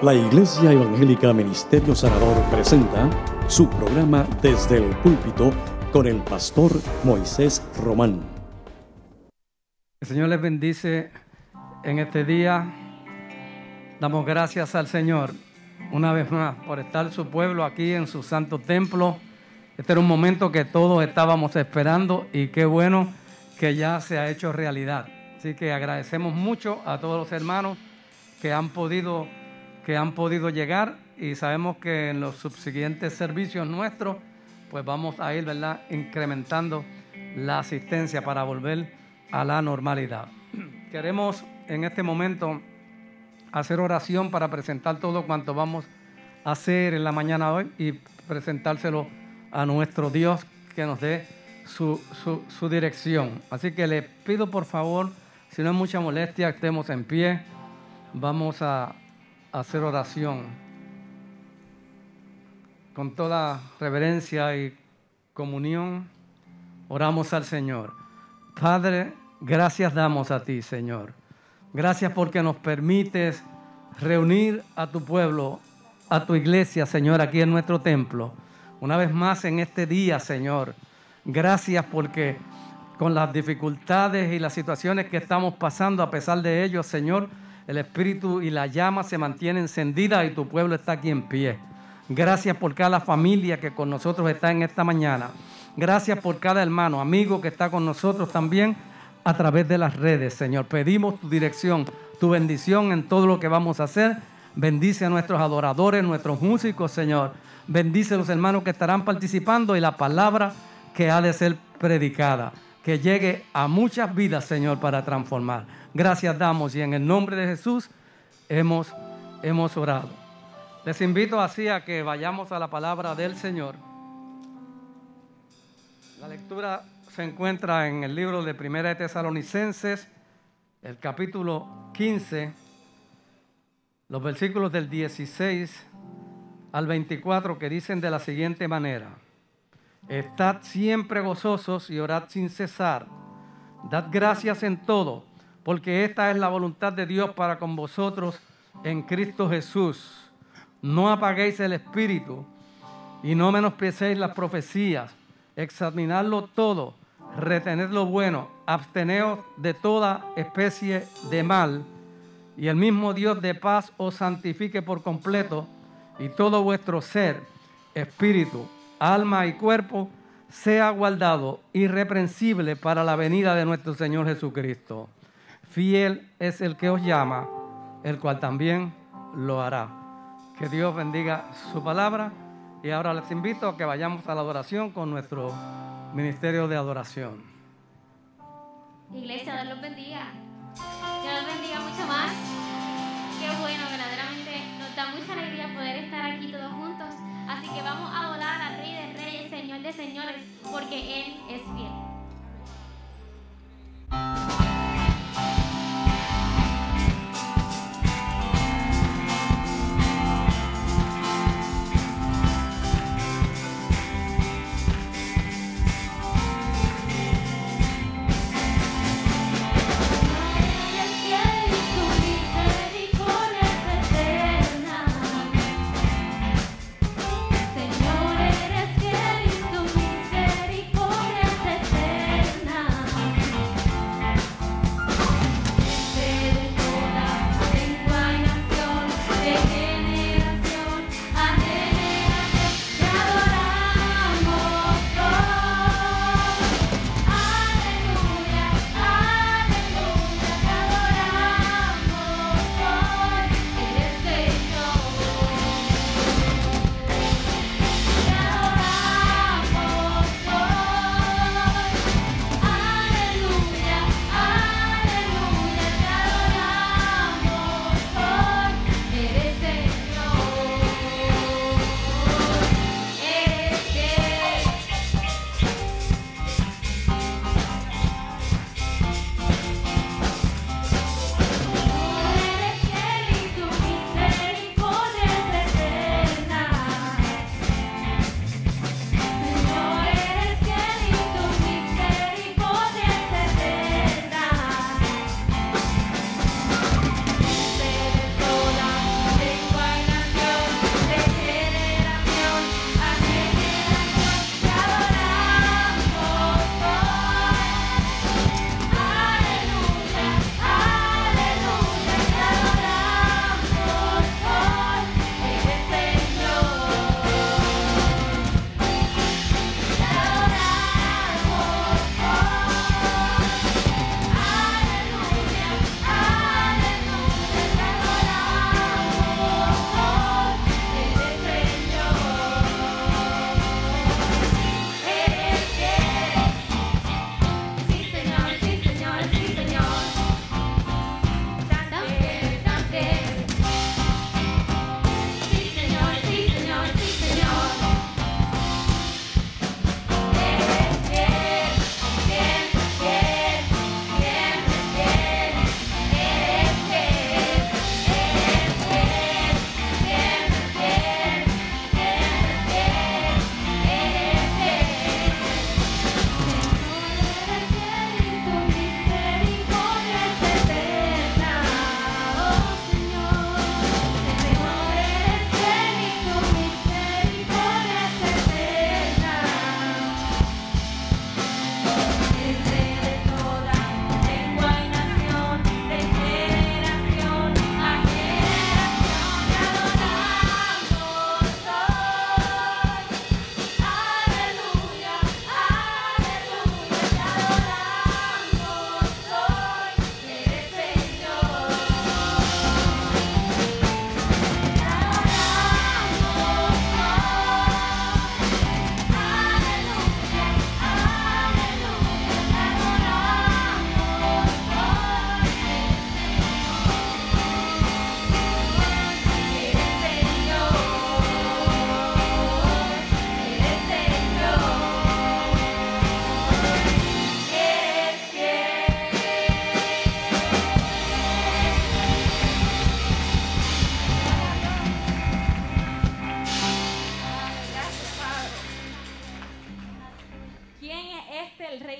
La Iglesia Evangélica Ministerio Sanador presenta su programa Desde el Púlpito con el pastor Moisés Román. El Señor les bendice en este día. Damos gracias al Señor una vez más por estar su pueblo aquí en su santo templo. Este era un momento que todos estábamos esperando y qué bueno que ya se ha hecho realidad. Así que agradecemos mucho a todos los hermanos que han podido, que han podido llegar y sabemos que en los subsiguientes servicios nuestros, pues vamos a ir ¿verdad? incrementando la asistencia para volver a la normalidad. Queremos en este momento hacer oración para presentar todo cuanto vamos a hacer en la mañana hoy y presentárselo a nuestro Dios que nos dé su, su dirección. Así que le pido por favor, si no es mucha molestia, estemos en pie vamos a hacer oración con toda reverencia y comunión. Oramos al Señor. Padre, gracias damos a ti, Señor. Gracias porque nos permites reunir a tu pueblo, a tu iglesia, Señor, aquí en nuestro templo. Una vez más en este día, Señor. Gracias porque con las dificultades y las situaciones que estamos pasando, a pesar de ello, Señor, el espíritu y la llama se mantienen encendida y tu pueblo está aquí en pie. Gracias por cada familia que con nosotros está en esta mañana. Gracias por cada hermano, amigo que está con nosotros también a través de las redes, Señor. Pedimos tu dirección, tu bendición en todo lo que vamos a hacer. Bendice a nuestros adoradores, nuestros músicos, Señor. Bendice a los hermanos que estarán participando y la palabra que ha de ser predicada. Que llegue a muchas vidas, Señor, para transformar. Gracias damos y en el nombre de Jesús hemos, hemos orado. Les invito así a que vayamos a la palabra del Señor. La lectura se encuentra en el libro de Primera de Tesalonicenses, el capítulo 15, los versículos del 16 al 24 que dicen de la siguiente manera. Estad siempre gozosos y orad sin cesar. Dad gracias en todo porque esta es la voluntad de Dios para con vosotros en Cristo Jesús. No apaguéis el espíritu y no menosprecéis las profecías. Examinadlo todo, retened lo bueno, absteneos de toda especie de mal, y el mismo Dios de paz os santifique por completo, y todo vuestro ser, espíritu, alma y cuerpo sea guardado irreprensible para la venida de nuestro Señor Jesucristo. Fiel es el que os llama, el cual también lo hará. Que Dios bendiga su palabra. Y ahora les invito a que vayamos a la adoración con nuestro ministerio de adoración. Iglesia, Dios los bendiga. Dios los bendiga mucho más. Qué bueno, verdaderamente nos da mucha alegría poder estar aquí todos juntos. Así que vamos a adorar Señor de Señores, porque Él es fiel.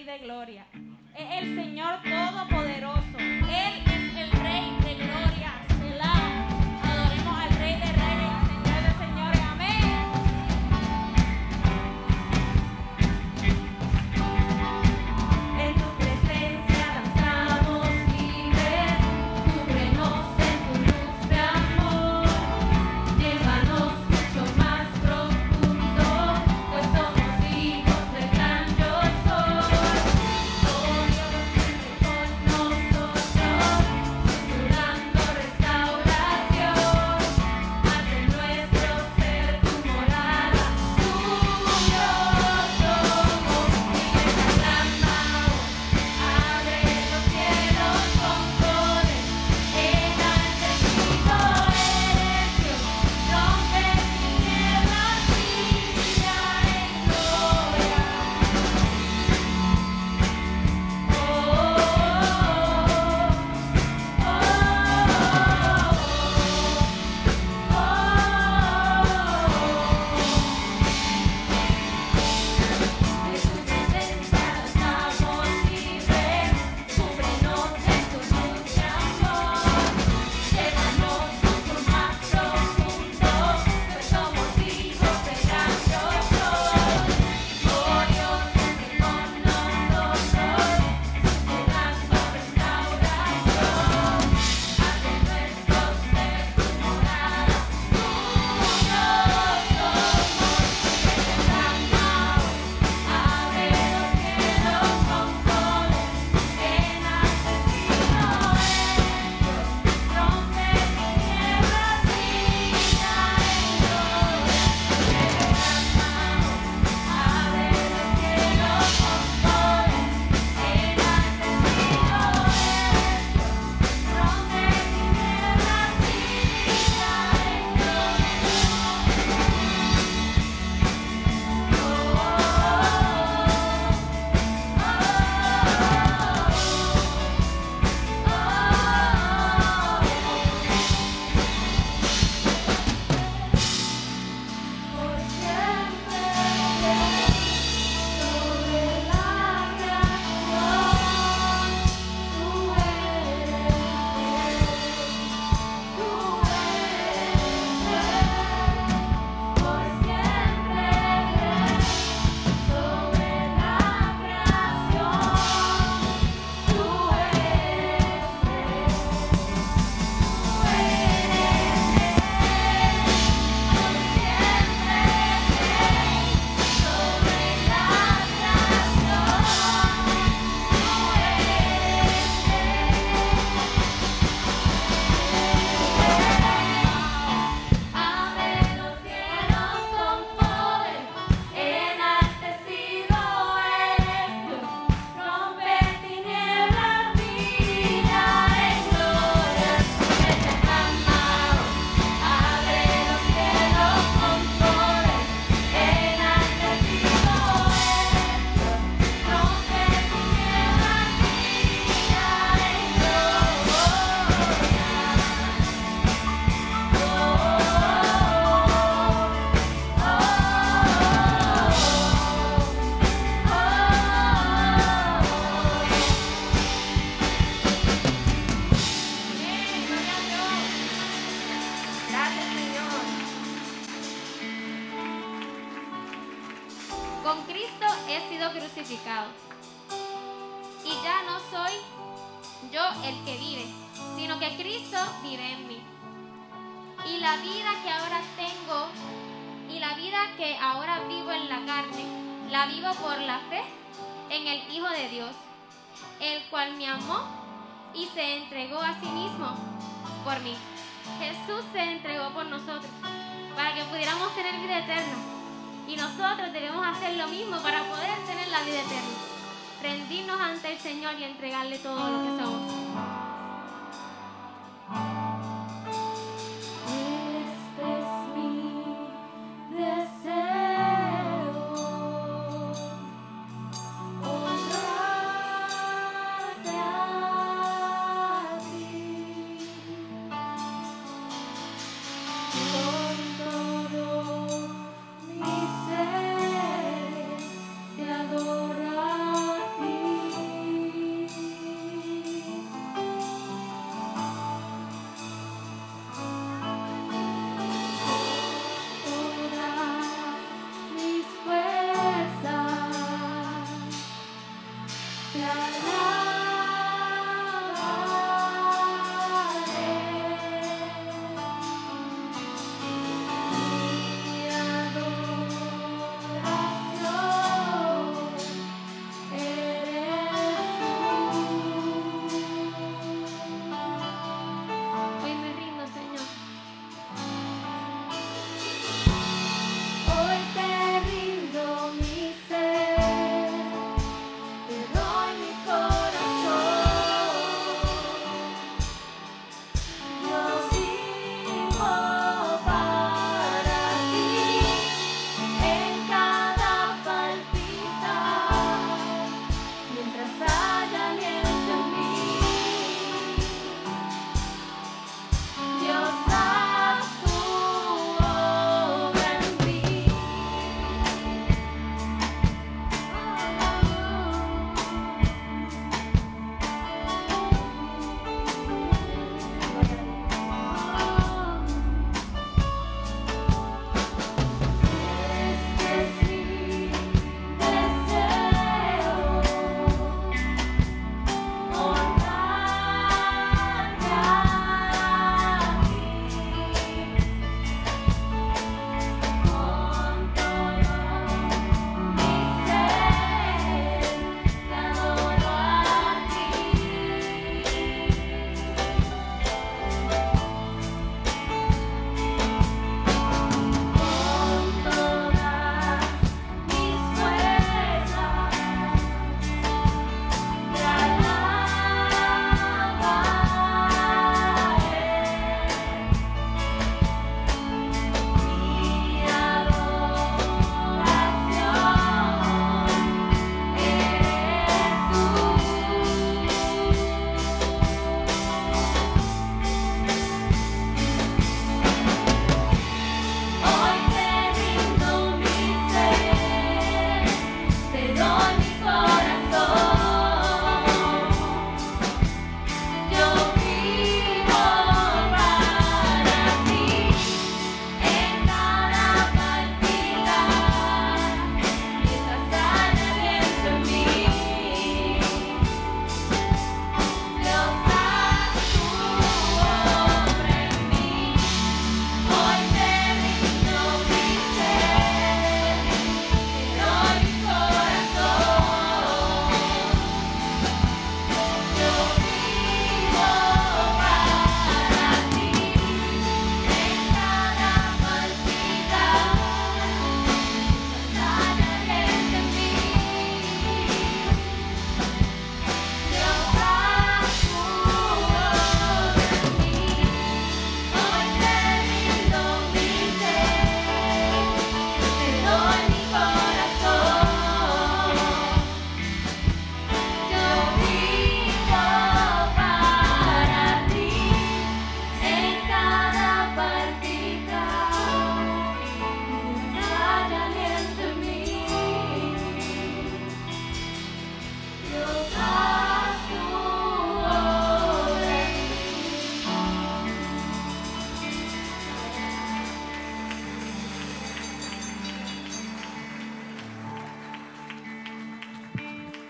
De gloria. Es el Señor Todopoderoso. Él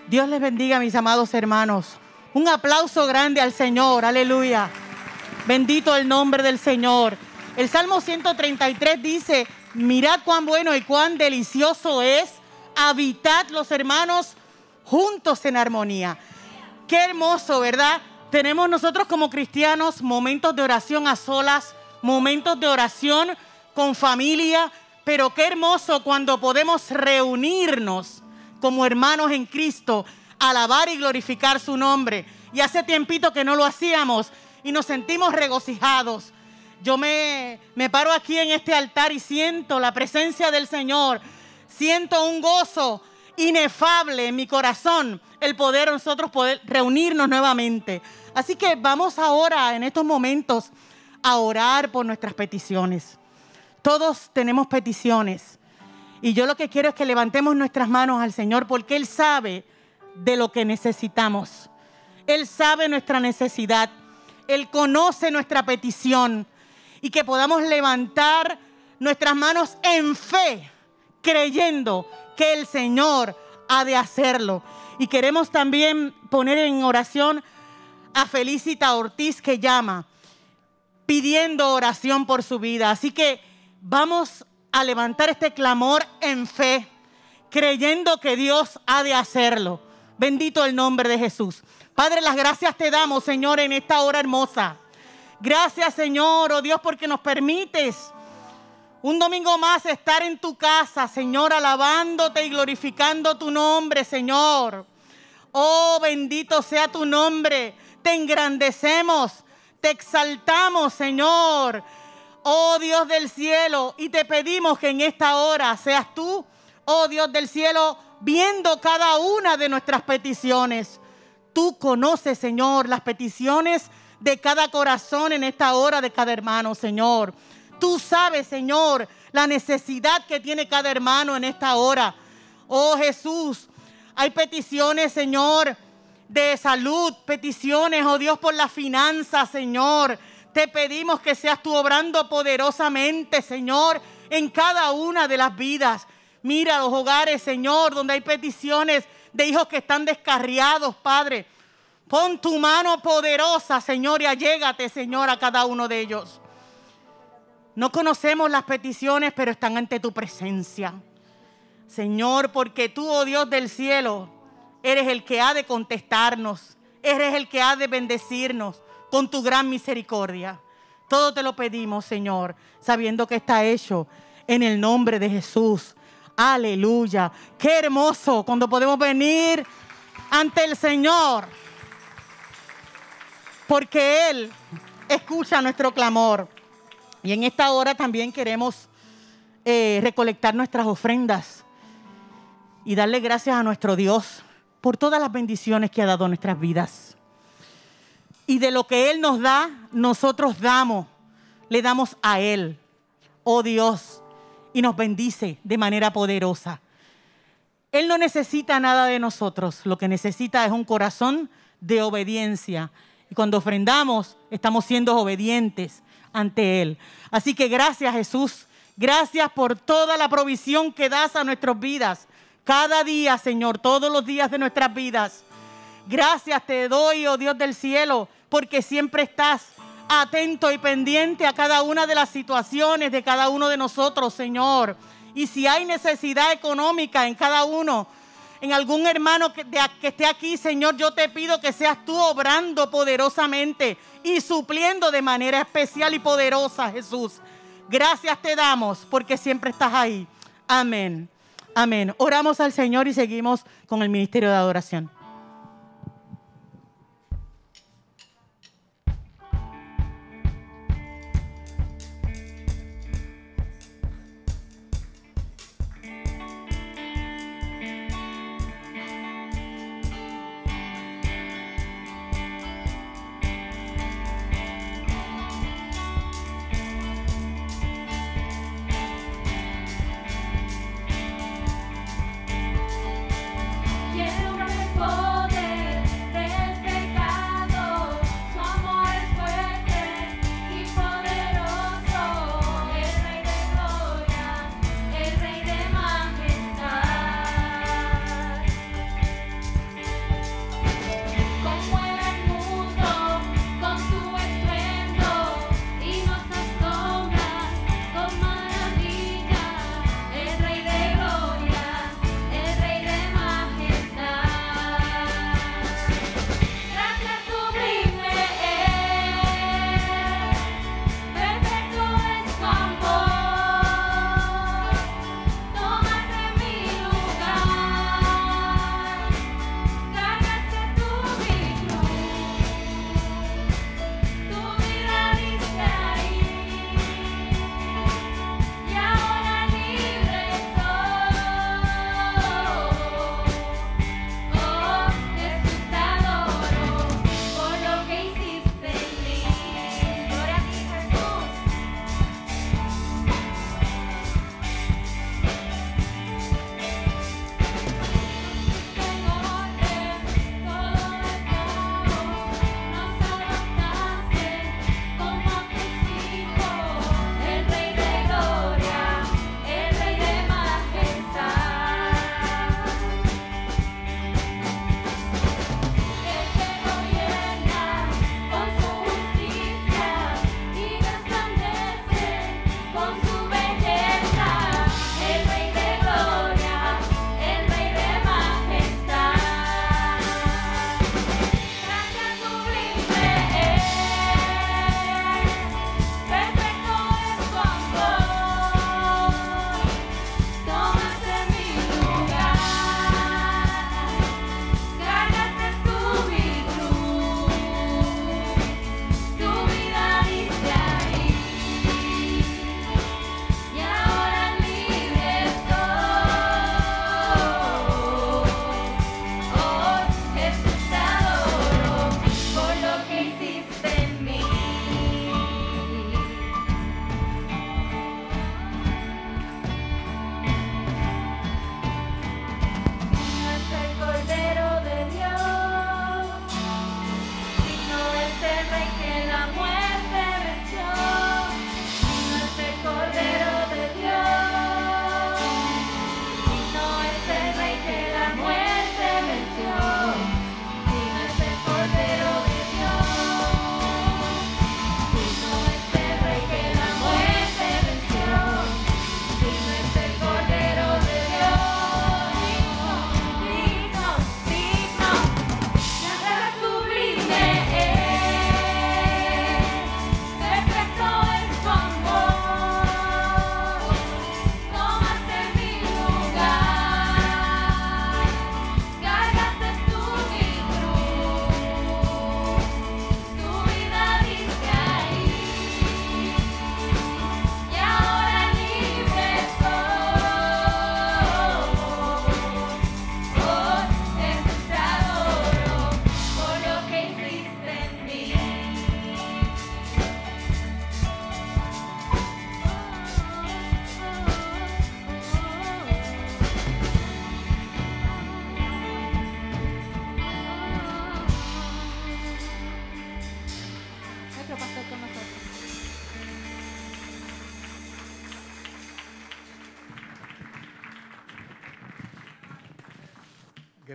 Dios les bendiga, mis amados hermanos. Un aplauso grande al Señor, aleluya. Bendito el nombre del Señor. El Salmo 133 dice, mirad cuán bueno y cuán delicioso es habitar los hermanos juntos en armonía. Qué hermoso, ¿verdad? Tenemos nosotros como cristianos momentos de oración a solas, momentos de oración con familia, pero qué hermoso cuando podemos reunirnos como hermanos en Cristo, alabar y glorificar su nombre. Y hace tiempito que no lo hacíamos y nos sentimos regocijados. Yo me, me paro aquí en este altar y siento la presencia del Señor. Siento un gozo inefable en mi corazón el poder nosotros poder reunirnos nuevamente. Así que vamos ahora en estos momentos a orar por nuestras peticiones. Todos tenemos peticiones. Y yo lo que quiero es que levantemos nuestras manos al Señor porque Él sabe de lo que necesitamos. Él sabe nuestra necesidad. Él conoce nuestra petición. Y que podamos levantar nuestras manos en fe, creyendo que el Señor ha de hacerlo. Y queremos también poner en oración a Felicita Ortiz que llama, pidiendo oración por su vida. Así que vamos a levantar este clamor en fe, creyendo que Dios ha de hacerlo. Bendito el nombre de Jesús. Padre, las gracias te damos, Señor, en esta hora hermosa. Gracias, Señor, oh Dios, porque nos permites un domingo más estar en tu casa, Señor, alabándote y glorificando tu nombre, Señor. Oh, bendito sea tu nombre. Te engrandecemos, te exaltamos, Señor. Oh Dios del cielo, y te pedimos que en esta hora seas tú, oh Dios del cielo, viendo cada una de nuestras peticiones. Tú conoces, Señor, las peticiones de cada corazón en esta hora de cada hermano, Señor. Tú sabes, Señor, la necesidad que tiene cada hermano en esta hora. Oh Jesús, hay peticiones, Señor, de salud, peticiones, oh Dios, por la finanza, Señor. Te pedimos que seas tú obrando poderosamente, Señor, en cada una de las vidas. Mira los hogares, Señor, donde hay peticiones de hijos que están descarriados, Padre. Pon tu mano poderosa, Señor, y allégate, Señor, a cada uno de ellos. No conocemos las peticiones, pero están ante tu presencia. Señor, porque tú, oh Dios del cielo, eres el que ha de contestarnos, eres el que ha de bendecirnos con tu gran misericordia. Todo te lo pedimos, Señor, sabiendo que está hecho en el nombre de Jesús. Aleluya. Qué hermoso cuando podemos venir ante el Señor. Porque Él escucha nuestro clamor. Y en esta hora también queremos eh, recolectar nuestras ofrendas y darle gracias a nuestro Dios por todas las bendiciones que ha dado a nuestras vidas. Y de lo que Él nos da, nosotros damos, le damos a Él, oh Dios, y nos bendice de manera poderosa. Él no necesita nada de nosotros, lo que necesita es un corazón de obediencia. Y cuando ofrendamos, estamos siendo obedientes ante Él. Así que gracias Jesús, gracias por toda la provisión que das a nuestras vidas. Cada día, Señor, todos los días de nuestras vidas. Gracias te doy, oh Dios del cielo, porque siempre estás atento y pendiente a cada una de las situaciones de cada uno de nosotros, Señor. Y si hay necesidad económica en cada uno, en algún hermano que, esté aquí, Señor, yo te pido que seas tú obrando poderosamente y supliendo de manera especial y poderosa, Jesús. Gracias te damos porque siempre estás ahí. Amén. Amén. Oramos al Señor y seguimos con el ministerio de adoración.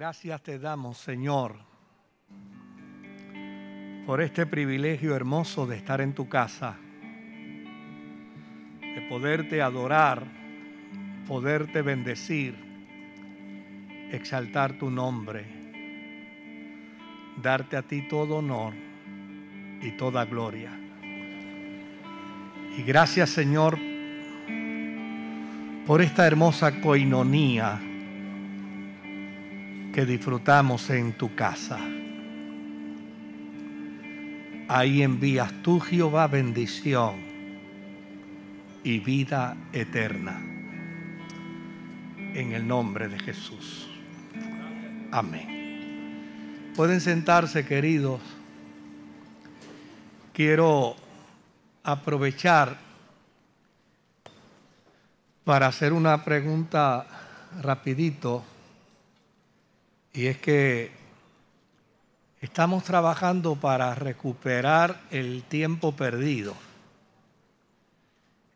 Gracias te damos, Señor, por este privilegio hermoso de estar en tu casa, de poderte adorar, poderte bendecir, exaltar tu nombre, darte a ti todo honor y toda gloria. Y gracias, Señor, por esta hermosa coinonía que disfrutamos en tu casa. Ahí envías tú, Jehová, bendición y vida eterna. En el nombre de Jesús. Amén. Pueden sentarse, queridos. Quiero aprovechar para hacer una pregunta rapidito y es que estamos trabajando para recuperar el tiempo perdido.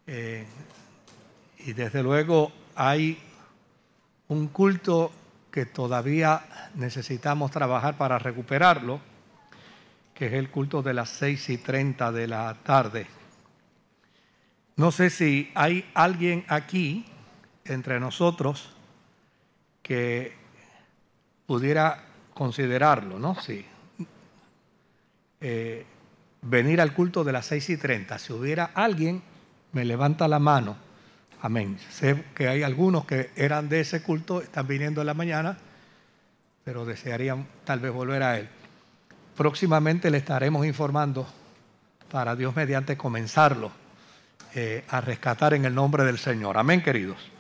Eh, y desde luego hay un culto que todavía necesitamos trabajar para recuperarlo, que es el culto de las seis y treinta de la tarde. No sé si hay alguien aquí entre nosotros que pudiera considerarlo, ¿no? Sí. Eh, venir al culto de las seis y treinta. Si hubiera alguien, me levanta la mano. Amén. Sé que hay algunos que eran de ese culto, están viniendo en la mañana, pero desearían tal vez volver a él. Próximamente le estaremos informando para Dios mediante comenzarlo eh, a rescatar en el nombre del Señor. Amén, queridos.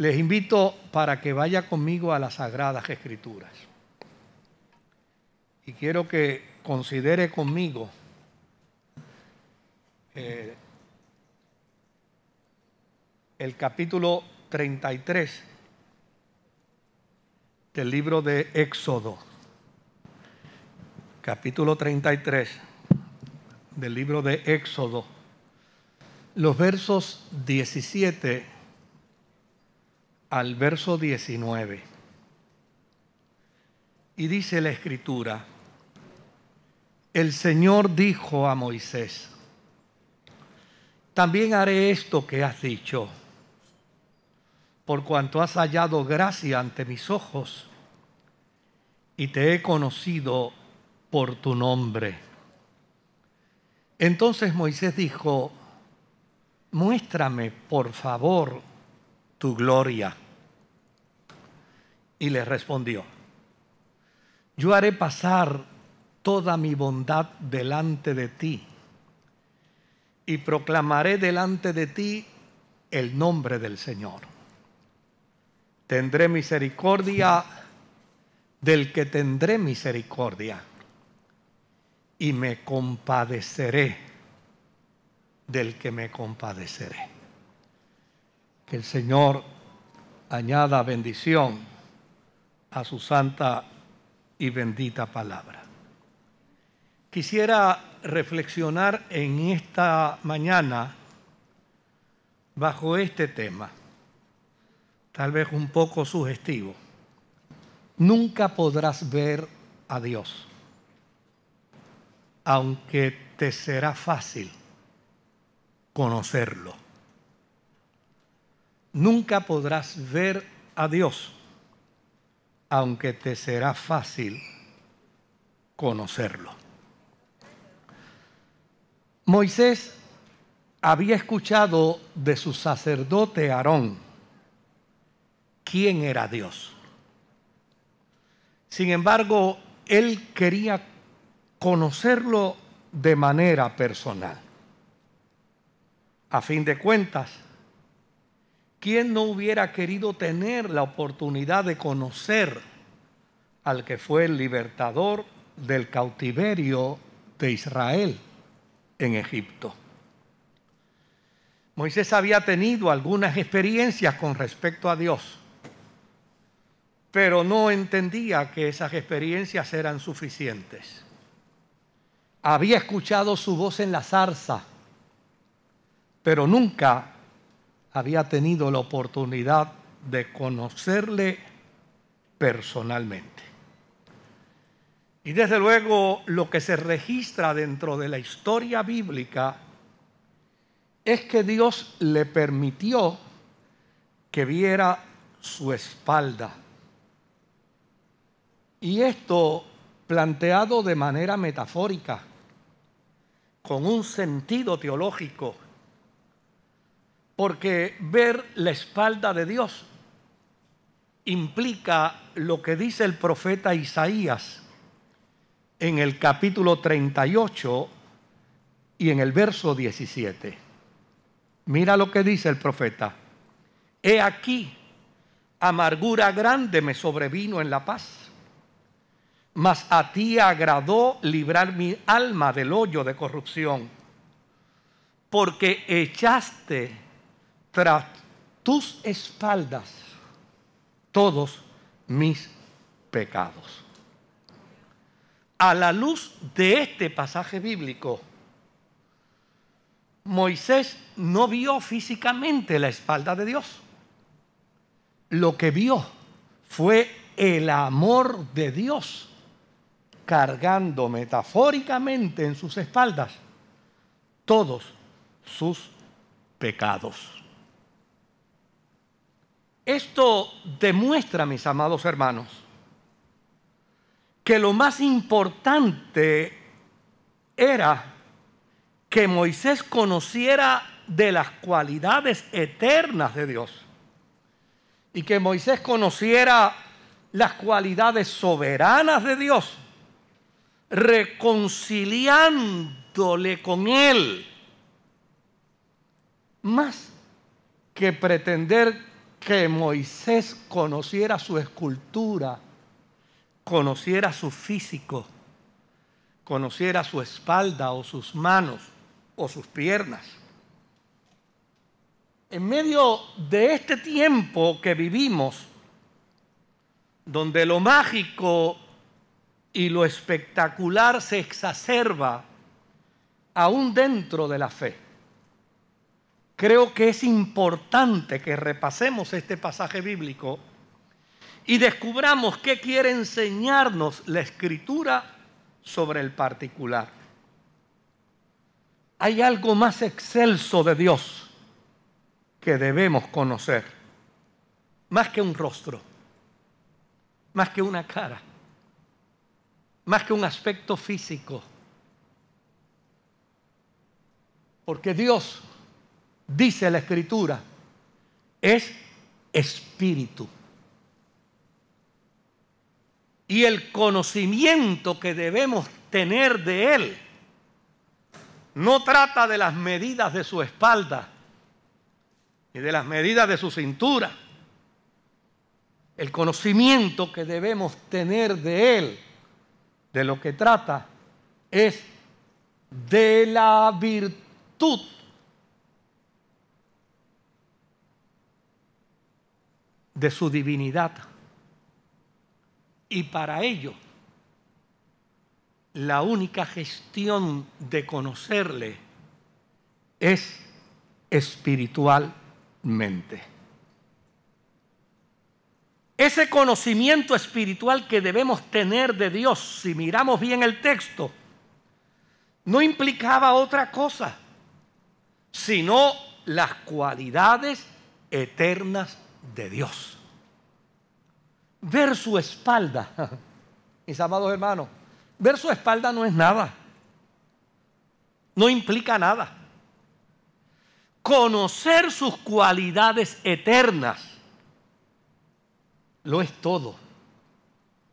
Les invito para que vaya conmigo a las Sagradas Escrituras. Y quiero que considere conmigo eh, el capítulo 33 del libro de Éxodo. Capítulo 33 del libro de Éxodo. Los versos 17 al verso 19. Y dice la escritura, el Señor dijo a Moisés, también haré esto que has dicho, por cuanto has hallado gracia ante mis ojos y te he conocido por tu nombre. Entonces Moisés dijo, muéstrame por favor tu gloria. Y le respondió, yo haré pasar toda mi bondad delante de ti y proclamaré delante de ti el nombre del Señor. Tendré misericordia del que tendré misericordia y me compadeceré del que me compadeceré. Que el Señor añada bendición a su santa y bendita palabra. Quisiera reflexionar en esta mañana bajo este tema, tal vez un poco sugestivo. Nunca podrás ver a Dios, aunque te será fácil conocerlo nunca podrás ver a Dios, aunque te será fácil conocerlo. Moisés había escuchado de su sacerdote Aarón quién era Dios. Sin embargo, él quería conocerlo de manera personal. A fin de cuentas, ¿Quién no hubiera querido tener la oportunidad de conocer al que fue el libertador del cautiverio de Israel en Egipto? Moisés había tenido algunas experiencias con respecto a Dios, pero no entendía que esas experiencias eran suficientes. Había escuchado su voz en la zarza, pero nunca había tenido la oportunidad de conocerle personalmente. Y desde luego lo que se registra dentro de la historia bíblica es que Dios le permitió que viera su espalda. Y esto planteado de manera metafórica, con un sentido teológico, porque ver la espalda de Dios implica lo que dice el profeta Isaías en el capítulo 38 y en el verso 17. Mira lo que dice el profeta. He aquí, amargura grande me sobrevino en la paz, mas a ti agradó librar mi alma del hoyo de corrupción, porque echaste tras tus espaldas todos mis pecados. A la luz de este pasaje bíblico, Moisés no vio físicamente la espalda de Dios. Lo que vio fue el amor de Dios cargando metafóricamente en sus espaldas todos sus pecados. Esto demuestra, mis amados hermanos, que lo más importante era que Moisés conociera de las cualidades eternas de Dios y que Moisés conociera las cualidades soberanas de Dios, reconciliándole con Él, más que pretender que Moisés conociera su escultura, conociera su físico, conociera su espalda o sus manos o sus piernas. En medio de este tiempo que vivimos, donde lo mágico y lo espectacular se exacerba aún dentro de la fe, creo que es importante que repasemos este pasaje bíblico y descubramos qué quiere enseñarnos la escritura sobre el particular. Hay algo más excelso de Dios que debemos conocer, más que un rostro, más que una cara, más que un aspecto físico. Porque Dios, dice la escritura, es espíritu. Y el conocimiento que debemos tener de Él no trata de las medidas de su espalda y de las medidas de su cintura. El conocimiento que debemos tener de Él, de lo que trata, es de la virtud de su divinidad. Y para ello, la única gestión de conocerle es espiritualmente. Ese conocimiento espiritual que debemos tener de Dios, si miramos bien el texto, no implicaba otra cosa, sino las cualidades eternas de Dios. Ver su espalda, mis amados hermanos, ver su espalda no es nada, no implica nada. Conocer sus cualidades eternas lo es todo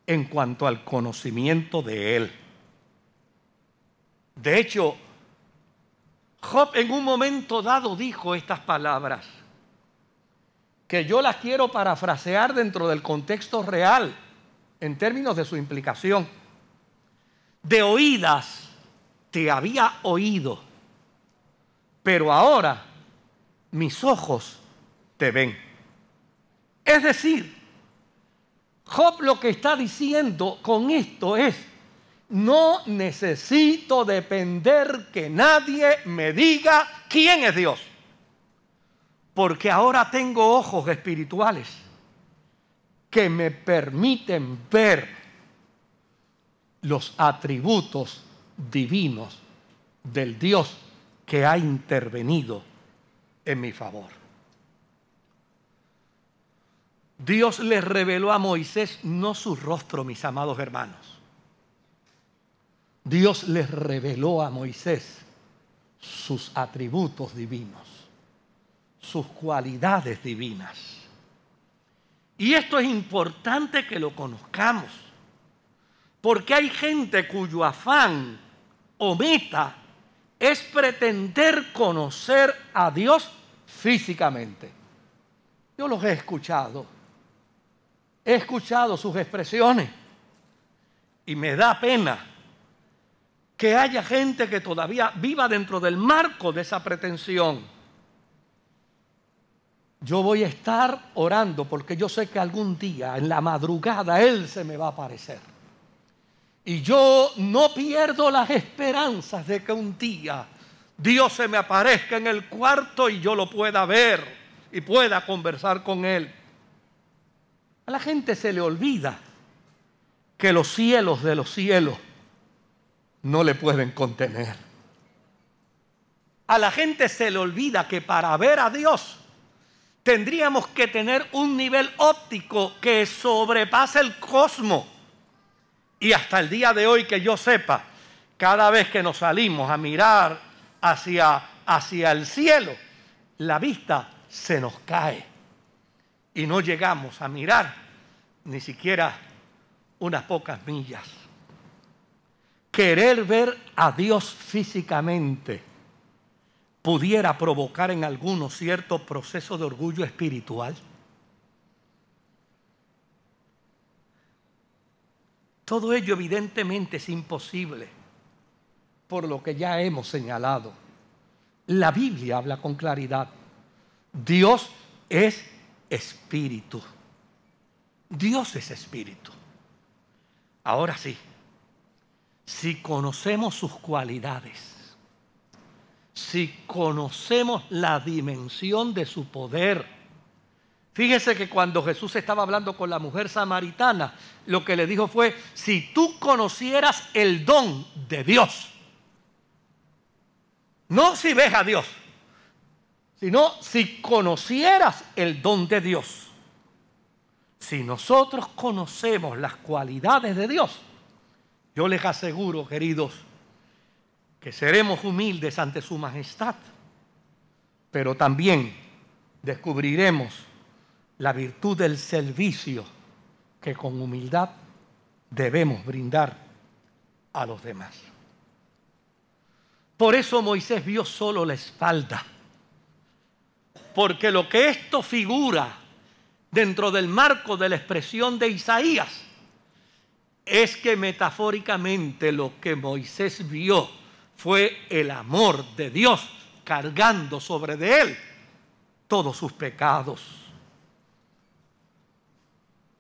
en cuanto al conocimiento de Él. De hecho, Job en un momento dado dijo estas palabras, que yo las quiero parafrasear dentro del contexto real, en términos de su implicación. De oídas te había oído, pero ahora mis ojos te ven. Es decir, Job lo que está diciendo con esto es, no necesito depender que nadie me diga quién es Dios porque ahora tengo ojos espirituales que me permiten ver los atributos divinos del Dios que ha intervenido en mi favor. Dios le reveló a Moisés no su rostro, mis amados hermanos. Dios le reveló a Moisés sus atributos divinos, sus cualidades divinas. Y esto es importante que lo conozcamos, porque hay gente cuyo afán o meta es pretender conocer a Dios físicamente. Yo los he escuchado, he escuchado sus expresiones y me da pena que haya gente que todavía viva dentro del marco de esa pretensión. Yo voy a estar orando porque yo sé que algún día, en la madrugada, Él se me va a aparecer. Y yo no pierdo las esperanzas de que un día Dios se me aparezca en el cuarto y yo lo pueda ver y pueda conversar con Él. A la gente se le olvida que los cielos de los cielos no le pueden contener. A la gente se le olvida que para ver a Dios tendríamos que tener un nivel óptico que sobrepase el cosmos. Y hasta el día de hoy que yo sepa, cada vez que nos salimos a mirar hacia, hacia el cielo, la vista se nos cae y no llegamos a mirar ni siquiera unas pocas millas querer ver a Dios físicamente pudiera provocar en algunos cierto proceso de orgullo espiritual? Todo ello evidentemente es imposible por lo que ya hemos señalado. La Biblia habla con claridad. Dios es espíritu. Dios es espíritu. Ahora sí, si conocemos sus cualidades, si conocemos la dimensión de su poder. Fíjese que cuando Jesús estaba hablando con la mujer samaritana, lo que le dijo fue, si tú conocieras el don de Dios, no si ves a Dios, sino si conocieras el don de Dios. Si nosotros conocemos las cualidades de Dios, yo les aseguro, queridos, que seremos humildes ante su majestad, pero también descubriremos la virtud del servicio que con humildad debemos brindar a los demás. Por eso Moisés vio solo la espalda, porque lo que esto figura dentro del marco de la expresión de Isaías es que metafóricamente lo que Moisés vio fue el amor de Dios cargando sobre de él todos sus pecados.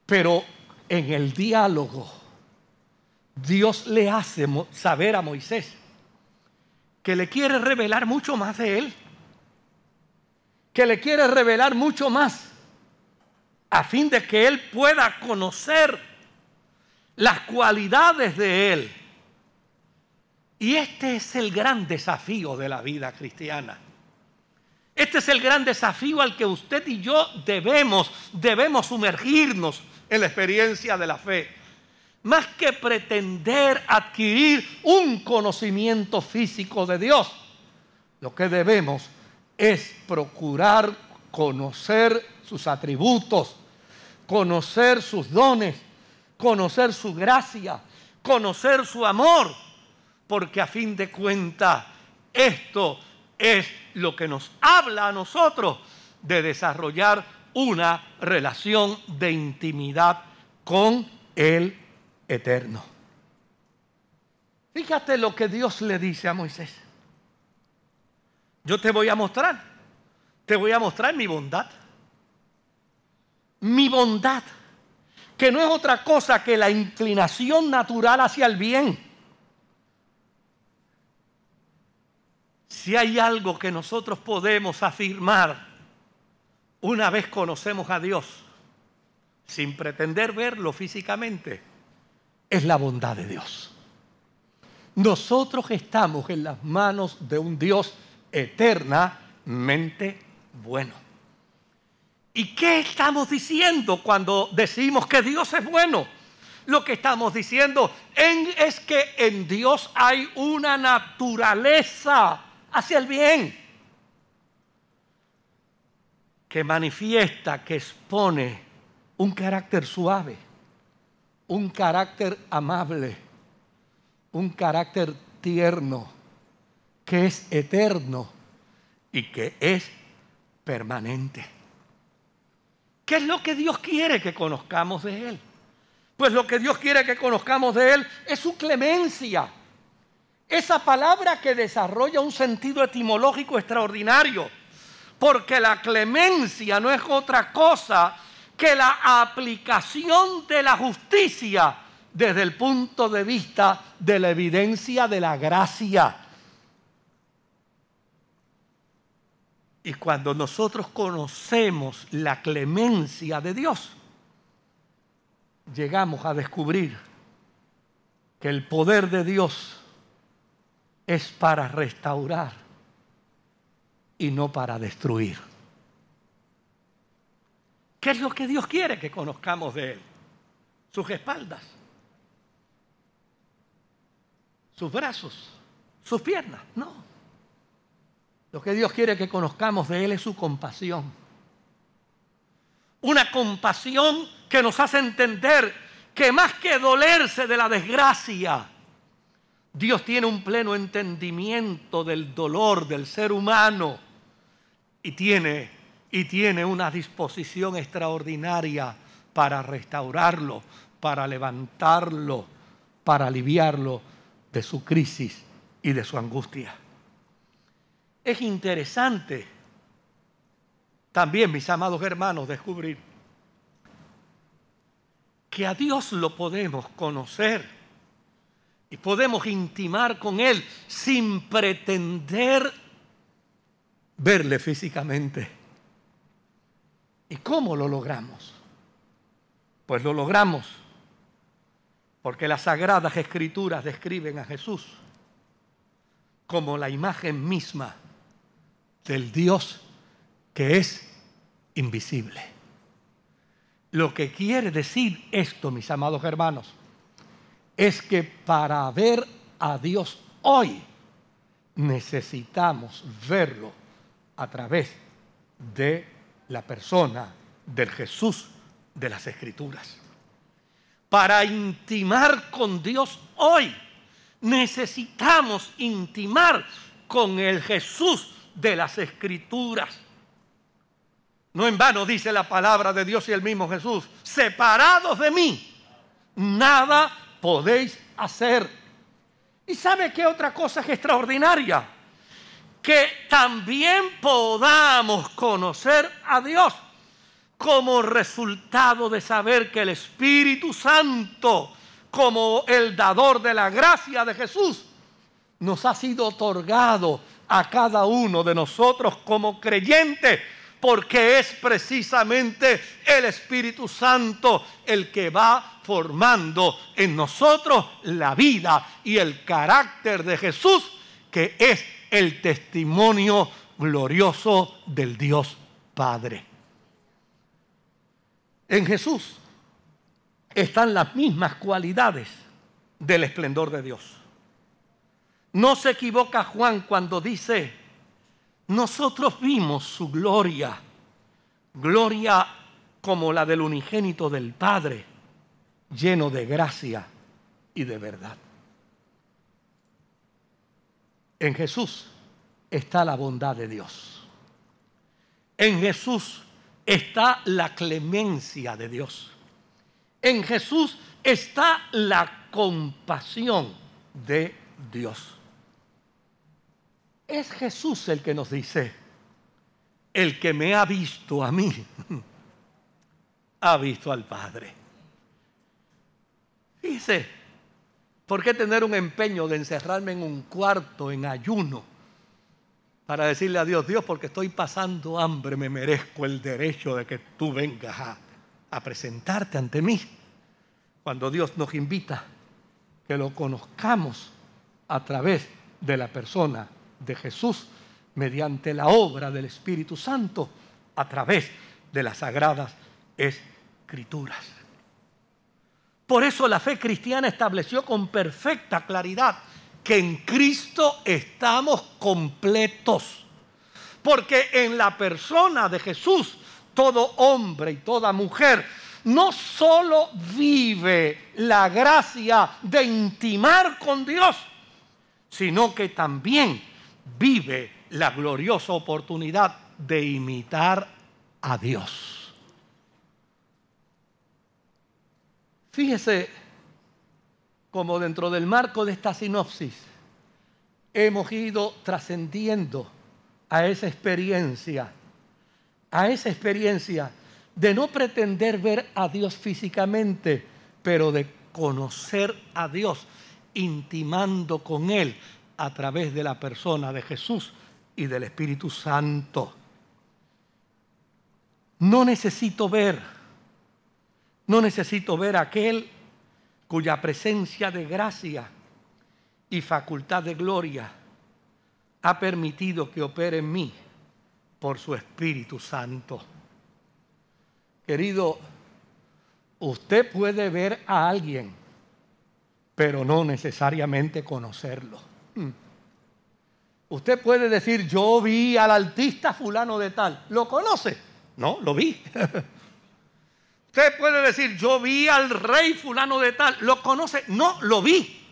Pero en el diálogo, Dios le hace saber a Moisés que le quiere revelar mucho más de él, que le quiere revelar mucho más, a fin de que él pueda conocer las cualidades de Él. Y este es el gran desafío de la vida cristiana. Este es el gran desafío al que usted y yo debemos, debemos sumergirnos en la experiencia de la fe. Más que pretender adquirir un conocimiento físico de Dios, lo que debemos es procurar conocer sus atributos, conocer sus dones, conocer su gracia, conocer su amor, porque a fin de cuentas esto es lo que nos habla a nosotros de desarrollar una relación de intimidad con el Eterno. Fíjate lo que Dios le dice a Moisés. Yo te voy a mostrar, te voy a mostrar mi bondad. Mi bondad que no es otra cosa que la inclinación natural hacia el bien. Si hay algo que nosotros podemos afirmar una vez conocemos a Dios, sin pretender verlo físicamente, es la bondad de Dios. Nosotros estamos en las manos de un Dios eternamente bueno. ¿Y qué estamos diciendo cuando decimos que Dios es bueno? Lo que estamos diciendo en- es que en Dios hay una naturaleza hacia el bien que manifiesta, que expone un carácter suave, un carácter amable, un carácter tierno, que es eterno y que es permanente. ¿Qué es lo que Dios quiere que conozcamos de Él? Pues lo que Dios quiere que conozcamos de Él es su clemencia. Esa palabra que desarrolla un sentido etimológico extraordinario. Porque la clemencia no es otra cosa que la aplicación de la justicia desde el punto de vista de la evidencia de la gracia. Y cuando nosotros conocemos la clemencia de Dios, llegamos a descubrir que el poder de Dios es para restaurar y no para destruir. ¿Qué es lo que Dios quiere que conozcamos de Él? Sus espaldas, sus brazos, sus piernas. No. Lo que Dios quiere que conozcamos de Él es su compasión. Una compasión que nos hace entender que más que dolerse de la desgracia, Dios tiene un pleno entendimiento del dolor del ser humano y tiene, y tiene una disposición extraordinaria para restaurarlo, para levantarlo, para aliviarlo de su crisis y de su angustia. Es interesante también, mis amados hermanos, descubrir que a Dios lo podemos conocer y podemos intimar con Él sin pretender verle físicamente. ¿Y cómo lo logramos? Pues lo logramos porque las sagradas escrituras describen a Jesús como la imagen misma del Dios que es invisible. Lo que quiere decir esto, mis amados hermanos, es que para ver a Dios hoy necesitamos verlo a través de la persona del Jesús de las Escrituras. Para intimar con Dios hoy necesitamos intimar con el Jesús de las Escrituras. No en vano dice la palabra de Dios y el mismo Jesús, separados de mí, nada podéis hacer. ¿Y sabe qué otra cosa es extraordinaria? Que también podamos conocer a Dios como resultado de saber que el Espíritu Santo, como el dador de la gracia de Jesús, nos ha sido otorgado a cada uno de nosotros como creyentes porque es precisamente el Espíritu Santo el que va formando en nosotros la vida y el carácter de Jesús, que es el testimonio glorioso del Dios Padre. En Jesús están las mismas cualidades del esplendor de Dios. No se equivoca Juan cuando dice, nosotros vimos su gloria, gloria como la del unigénito del Padre, lleno de gracia y de verdad. En Jesús está la bondad de Dios. En Jesús está la clemencia de Dios. En Jesús está la compasión de Dios. Es Jesús el que nos dice, el que me ha visto a mí, ha visto al Padre. Dice, ¿por qué tener un empeño de encerrarme en un cuarto en ayuno para decirle a Dios, Dios, porque estoy pasando hambre, me merezco el derecho de que tú vengas a a presentarte ante mí cuando Dios nos invita que lo conozcamos a través de la persona de Jesús mediante la obra del Espíritu Santo a través de las sagradas escrituras. Por eso la fe cristiana estableció con perfecta claridad que en Cristo estamos completos. Porque en la persona de Jesús, todo hombre y toda mujer no solo vive la gracia de intimar con Dios, sino que también vive la gloriosa oportunidad de imitar a Dios. Fíjese como dentro del marco de esta sinopsis hemos ido trascendiendo a esa experiencia, a esa experiencia de no pretender ver a Dios físicamente, pero de conocer a Dios, intimando con Él a través de la persona de Jesús y del Espíritu Santo. No necesito ver, no necesito ver a aquel cuya presencia de gracia y facultad de gloria ha permitido que opere en mí por su Espíritu Santo. Querido, usted puede ver a alguien, pero no necesariamente conocerlo. Hmm. Usted puede decir, yo vi al artista fulano de tal. ¿Lo conoce? No, lo vi. Usted puede decir, yo vi al rey fulano de tal. ¿Lo conoce? No, lo vi.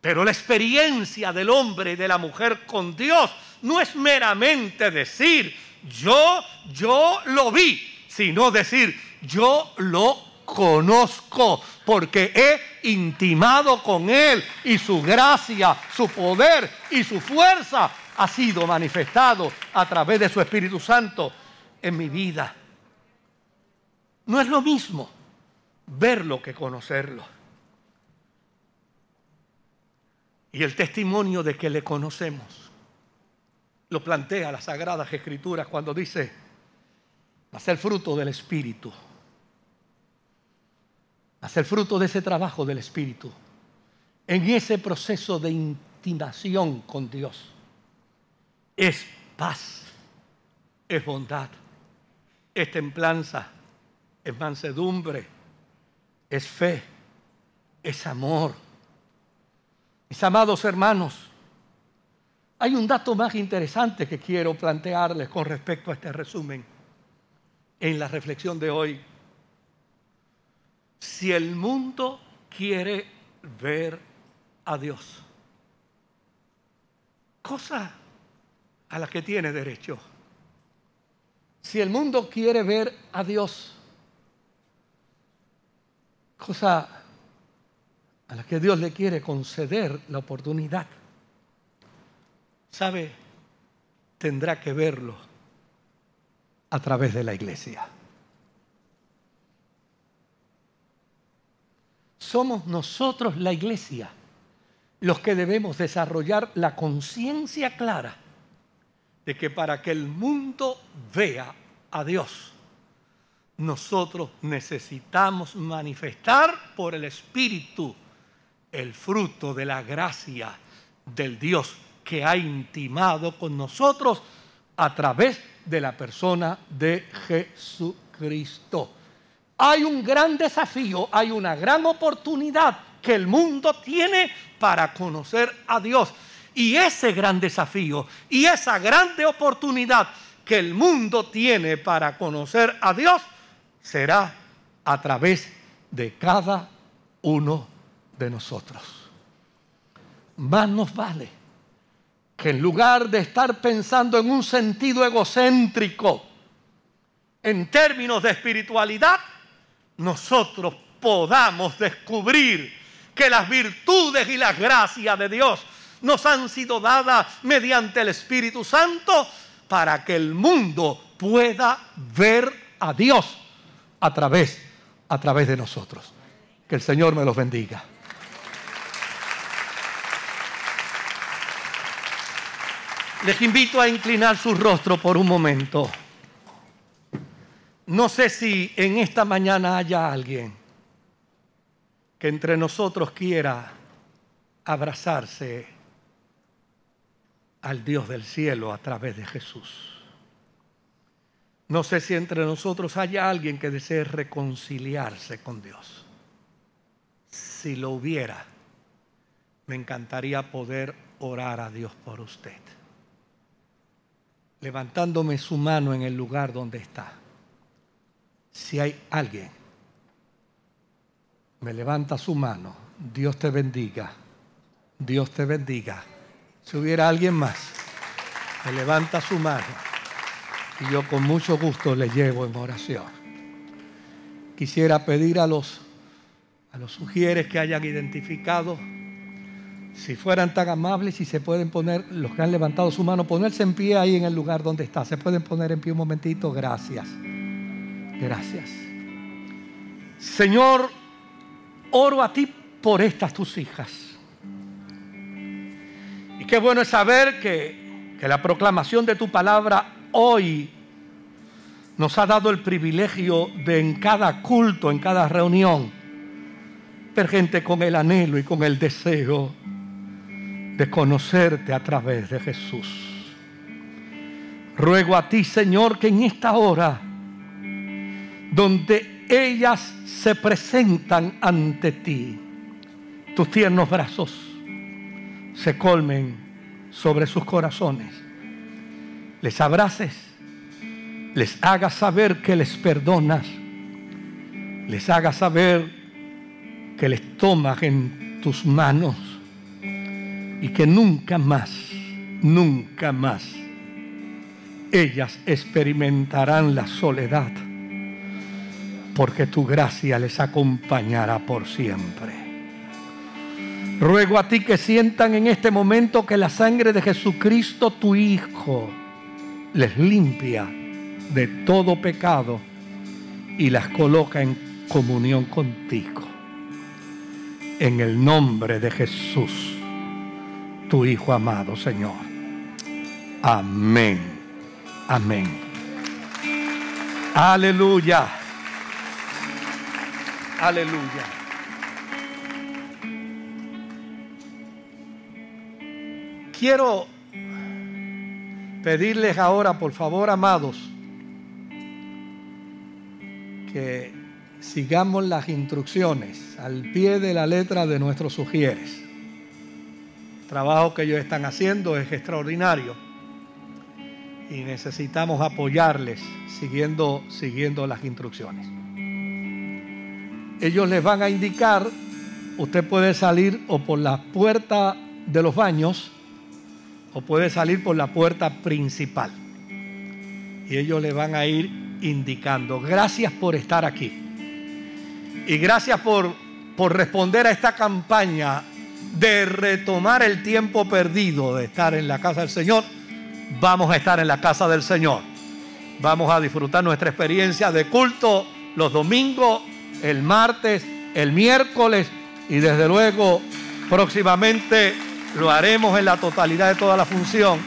Pero la experiencia del hombre y de la mujer con Dios no es meramente decir, yo, yo lo vi, sino decir, yo lo conozco porque he intimado con Él y su gracia, su poder y su fuerza ha sido manifestado a través de su Espíritu Santo en mi vida. No es lo mismo verlo que conocerlo. Y el testimonio de que le conocemos lo plantea las Sagradas Escrituras cuando dice, hacer fruto del Espíritu, hacer fruto de ese trabajo del Espíritu, en ese proceso de intimación con Dios, es paz, es bondad, es templanza, es mansedumbre, es fe, es amor. Mis amados hermanos, hay un dato más interesante que quiero plantearles con respecto a este resumen en la reflexión de hoy. Si el mundo quiere ver a Dios, cosa a la que tiene derecho. Si el mundo quiere ver a Dios, cosa a la que Dios le quiere conceder la oportunidad, sabe, tendrá que verlo a través de la iglesia. Somos nosotros la iglesia los que debemos desarrollar la conciencia clara de que para que el mundo vea a Dios, nosotros necesitamos manifestar por el Espíritu el fruto de la gracia del Dios que ha intimado con nosotros a través de la persona de Jesucristo. Hay un gran desafío, hay una gran oportunidad que el mundo tiene para conocer a Dios. Y ese gran desafío y esa grande oportunidad que el mundo tiene para conocer a Dios será a través de cada uno de nosotros. Más nos vale que en lugar de estar pensando en un sentido egocéntrico, en términos de espiritualidad, nosotros podamos descubrir que las virtudes y las gracias de Dios nos han sido dadas mediante el Espíritu Santo para que el mundo pueda ver a Dios a través, a través de nosotros. Que el Señor me los bendiga. Les invito a inclinar su rostro por un momento. No sé si en esta mañana haya alguien que entre nosotros quiera abrazarse al Dios del cielo a través de Jesús. No sé si entre nosotros haya alguien que desee reconciliarse con Dios. Si lo hubiera, me encantaría poder orar a Dios por usted. Levantándome su mano en el lugar donde está. Si hay alguien, me levanta su mano. Dios te bendiga. Dios te bendiga. Si hubiera alguien más, me levanta su mano y yo con mucho gusto le llevo en oración. Quisiera pedir a los a los sugieres que hayan identificado si fueran tan amables y se pueden poner, los que han levantado su mano, ponerse en pie ahí en el lugar donde está. Se pueden poner en pie un momentito. Gracias. Gracias. Señor, oro a ti por estas tus hijas. Y qué bueno es saber que, que la proclamación de tu palabra hoy nos ha dado el privilegio de en cada culto, en cada reunión, ver gente con el anhelo y con el deseo de conocerte a través de Jesús. Ruego a ti, Señor, que en esta hora, donde ellas se presentan ante ti, tus tiernos brazos se colmen sobre sus corazones. Les abraces, les hagas saber que les perdonas, les hagas saber que les tomas en tus manos y que nunca más, nunca más ellas experimentarán la soledad, porque tu gracia les acompañará por siempre. Ruego a ti que sientan en este momento que la sangre de Jesucristo, tu Hijo, les limpia de todo pecado y las coloca en comunión contigo. En el nombre de Jesús tu Hijo amado, Señor. Amén. Amén. Aleluya. Aleluya. Quiero pedirles ahora, por favor, amados, que sigamos las instrucciones al pie de la letra de nuestros sugieres trabajo que ellos están haciendo es extraordinario y necesitamos apoyarles siguiendo, siguiendo las instrucciones. Ellos les van a indicar, usted puede salir o por la puerta de los baños o puede salir por la puerta principal. Y ellos le van a ir indicando. Gracias por estar aquí. Y gracias por, por responder a esta campaña de retomar el tiempo perdido de estar en la casa del Señor, vamos a estar en la casa del Señor. Vamos a disfrutar nuestra experiencia de culto los domingos, el martes, el miércoles y desde luego próximamente lo haremos en la totalidad de toda la función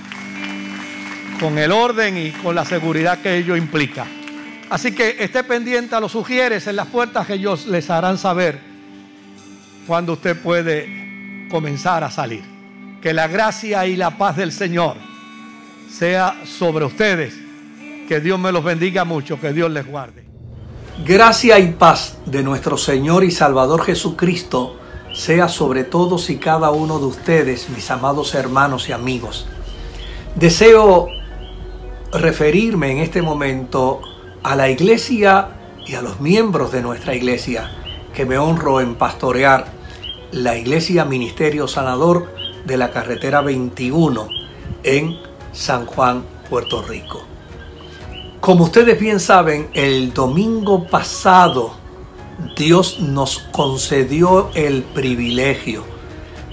con el orden y con la seguridad que ello implica. Así que esté pendiente a los sugieres en las puertas que ellos les harán saber cuando usted puede comenzar a salir. Que la gracia y la paz del Señor sea sobre ustedes. Que Dios me los bendiga mucho, que Dios les guarde. Gracia y paz de nuestro Señor y Salvador Jesucristo sea sobre todos y cada uno de ustedes, mis amados hermanos y amigos. Deseo referirme en este momento a la iglesia y a los miembros de nuestra iglesia que me honro en pastorear la Iglesia Ministerio Sanador de la carretera 21 en San Juan, Puerto Rico. Como ustedes bien saben, el domingo pasado Dios nos concedió el privilegio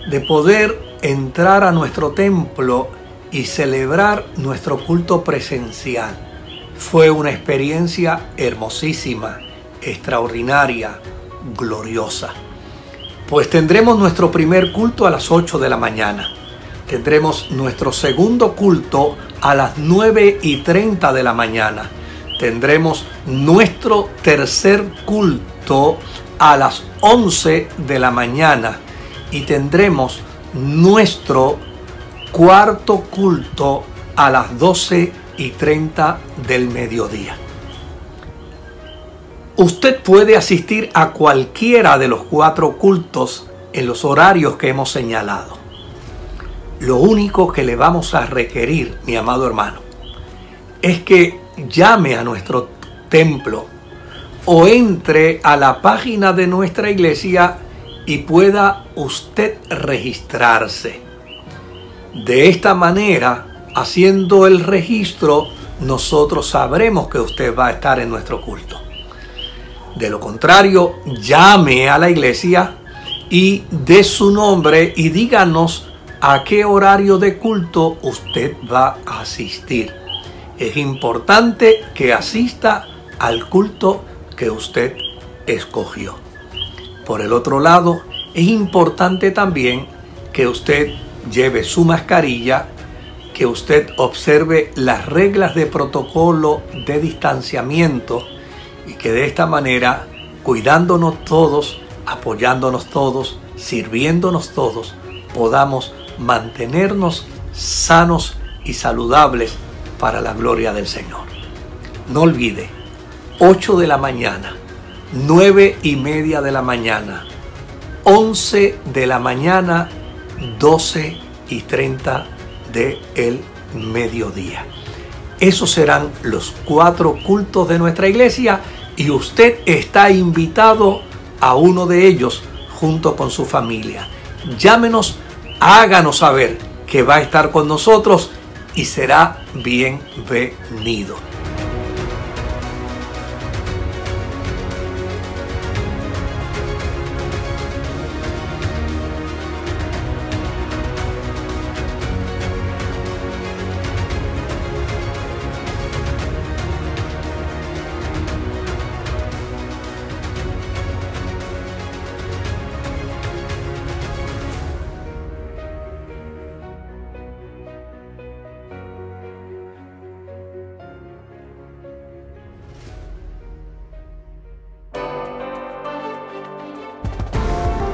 de poder entrar a nuestro templo y celebrar nuestro culto presencial. Fue una experiencia hermosísima, extraordinaria, gloriosa pues tendremos nuestro primer culto a las 8 de la mañana. Tendremos nuestro segundo culto a las 9 y 30 de la mañana. tendremos nuestro tercer culto a las 11 de la mañana y tendremos nuestro cuarto culto a las 12 y 30 del mediodía. Usted puede asistir a cualquiera de los cuatro cultos en los horarios que hemos señalado. Lo único que le vamos a requerir, mi amado hermano, es que llame a nuestro templo o entre a la página de nuestra iglesia y pueda usted registrarse. De esta manera, haciendo el registro, nosotros sabremos que usted va a estar en nuestro culto. De lo contrario, llame a la iglesia y dé su nombre y díganos a qué horario de culto usted va a asistir. Es importante que asista al culto que usted escogió. Por el otro lado, es importante también que usted lleve su mascarilla, que usted observe las reglas de protocolo de distanciamiento y que de esta manera, cuidándonos todos, apoyándonos todos, sirviéndonos todos, podamos mantenernos sanos y saludables para la gloria del Señor. No olvide, 8 de la mañana, 9 y media de la mañana, 11 de la mañana, 12 y 30 de el mediodía. Esos serán los cuatro cultos de nuestra iglesia y usted está invitado a uno de ellos junto con su familia. Llámenos háganos saber que va a estar con nosotros y será bienvenido.